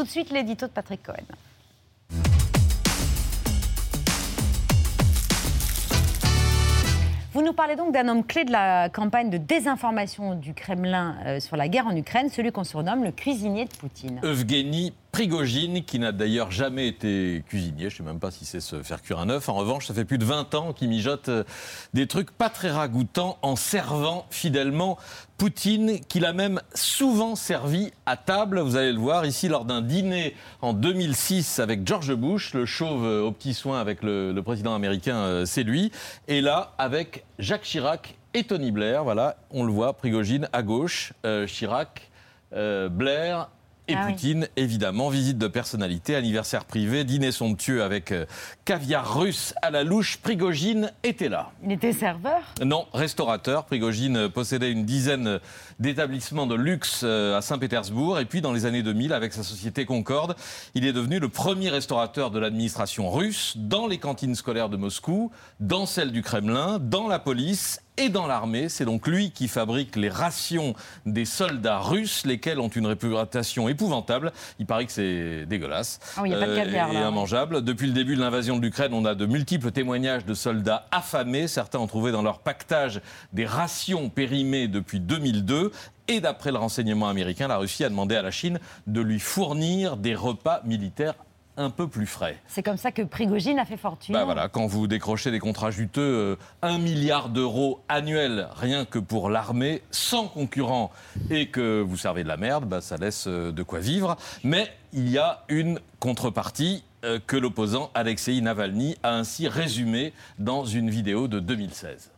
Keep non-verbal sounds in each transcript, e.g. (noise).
Tout de suite, l'édito de Patrick Cohen. Vous nous parlez donc d'un homme clé de la campagne de désinformation du Kremlin euh, sur la guerre en Ukraine, celui qu'on surnomme le cuisinier de Poutine. Evgeny Prigogine, qui n'a d'ailleurs jamais été cuisinier, je ne sais même pas si c'est se faire cuire un œuf. En revanche, ça fait plus de 20 ans qu'il mijote euh, des trucs pas très ragoûtants en servant fidèlement Poutine, qu'il a même souvent servi à table. Vous allez le voir ici lors d'un dîner en 2006 avec George Bush, le chauve euh, au petit soin avec le, président américain, euh, c'est lui. Et là, avec Jacques Chirac et Tony Blair, voilà, on le voit, Prigogine à gauche, Chirac, Blair et Ah oui. Poutine, évidemment, visite de personnalité, anniversaire privé, dîner somptueux avec euh, caviar russe à la louche. Prigogine était là. Il était serveur? Non, restaurateur. Prigogine possédait une dizaine d'établissements de luxe euh, à Saint-Pétersbourg. Et puis, dans les années 2000, avec sa société Concorde, il est devenu le premier restaurateur de l'administration russe dans les cantines scolaires de Moscou, dans celles du Kremlin, dans la police et dans l'armée. C'est donc lui qui fabrique les rations des soldats russes, lesquels ont une réputation épouvantable. Il paraît que c'est dégueulasse il y a pas de caviar, et là. immangeable. Depuis le début de l'invasion de l'Ukraine, on a de multiples témoignages de soldats affamés. Certains ont trouvé dans leur pactage des rations périmées depuis 2002. Et d'après le renseignement américain, la Russie a demandé à la Chine de lui fournir des repas militaires un peu plus frais. C'est comme ça que Prigogine a fait fortune. Bah voilà, quand vous décrochez des contrats juteux, euh, 1 milliard d'euros annuels rien que pour l'armée, sans concurrent, et que vous servez de la merde, bah, ça laisse euh, de quoi vivre. Mais il y a une contrepartie euh, que l'opposant Alexei Navalny a ainsi résumée dans une vidéo de 2016.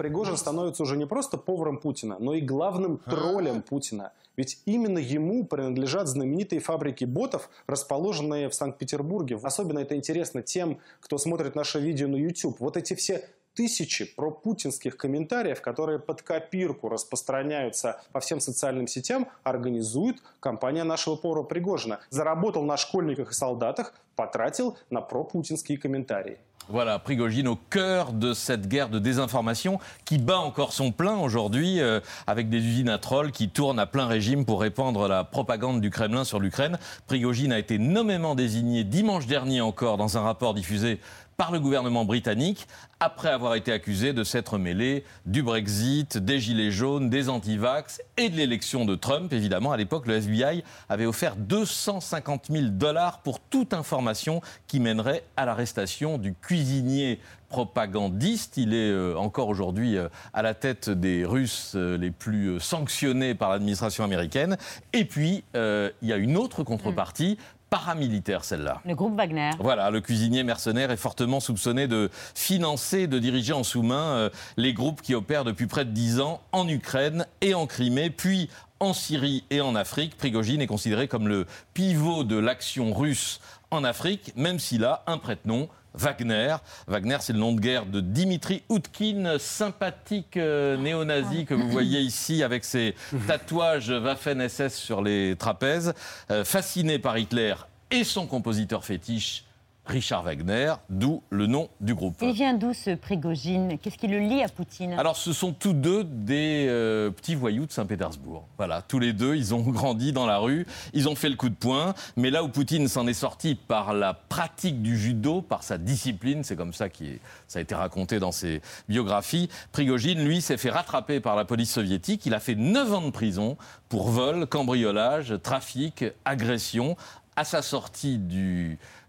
Пригожин становится уже не просто поваром Путина, но и главным троллем Путина. Ведь именно ему принадлежат знаменитые фабрики ботов, расположенные в Санкт-Петербурге. Особенно это интересно тем, кто смотрит наше видео на YouTube. Вот эти все тысячи пропутинских комментариев, которые под копирку распространяются по всем социальным сетям, организует компания нашего повара Пригожина. Заработал на школьниках и солдатах, потратил на пропутинские комментарии. Voilà, Prigogine au cœur de cette guerre de désinformation qui bat encore son plein aujourd'hui euh, avec des usines à trolls qui tournent à plein régime pour répandre la propagande du Kremlin sur l'Ukraine. Prigogine a été nommément désigné dimanche dernier encore dans un rapport diffusé par le gouvernement britannique après avoir été accusé de s'être mêlé du Brexit, des Gilets jaunes, des antivax et de l'élection de Trump. Évidemment, à l'époque, le FBI avait offert 250 000 dollars pour toute information qui mènerait à l'arrestation du cuisinier propagandiste. Il est euh, encore aujourd'hui euh, à la tête des Russes euh, les plus sanctionnés par l'administration américaine. Et puis, il y a une autre contrepartie, paramilitaire celle-là. Le groupe Wagner. Voilà, le cuisinier mercenaire est fortement soupçonné de financer, de diriger en sous-main euh, les groupes qui opèrent depuis près de 10 ans en Ukraine et en Crimée, puis en Syrie et en Afrique. Prigogine est considéré comme le pivot de l'action russe en Afrique, même s'il a un prête-nom. Wagner. Wagner, c'est le nom de guerre de Dimitri Outkin, sympathique euh, néo-nazi que vous voyez (laughs) ici avec ses tatouages Waffen-SS sur les trapèzes, euh, fasciné par Hitler et son compositeur fétiche Richard Wagner, d'où le nom du groupe. Il vient d'où ce Prigogine? Qu'est-ce qui le lie à Poutine? Alors, ce sont tous deux des euh, petits voyous de Saint-Pétersbourg. Voilà, tous les deux, ils ont (laughs) grandi dans la rue, ils ont fait le coup de poing. Mais là où Poutine s'en est sorti par la pratique du judo, par sa discipline, c'est comme ça que ça a été raconté dans ses biographies, Prigogine, lui, s'est fait rattraper par la police soviétique. Il a fait 9 ans de prison pour vol, cambriolage, trafic, agression. À sa sortie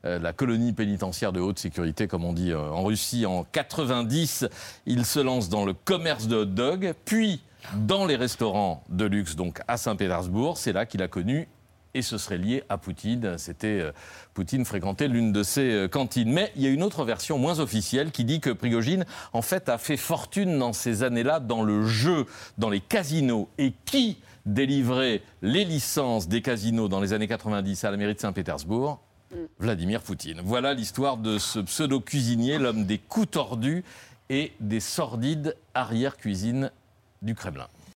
euh, la colonie pénitentiaire de haute sécurité, comme on dit euh, en Russie, en 90, il se lance dans le commerce de hot dog, puis dans les restaurants de luxe, donc à Saint-Pétersbourg. C'est là qu'il a connu, et ce serait lié à Poutine. C'était euh, Poutine fréquentait l'une de ses euh, cantines. Mais il y a une autre version moins officielle qui dit que Prigogine, en fait, a fait fortune dans ces années-là dans le jeu, dans les casinos. Et qui délivrait les licences des casinos dans les années 90 à la mairie de Saint-Pétersbourg? Vladimir Poutine. Voilà l'histoire de ce pseudo-cuisinier, l'homme des coups tordus et des sordides arrière-cuisines du Kremlin.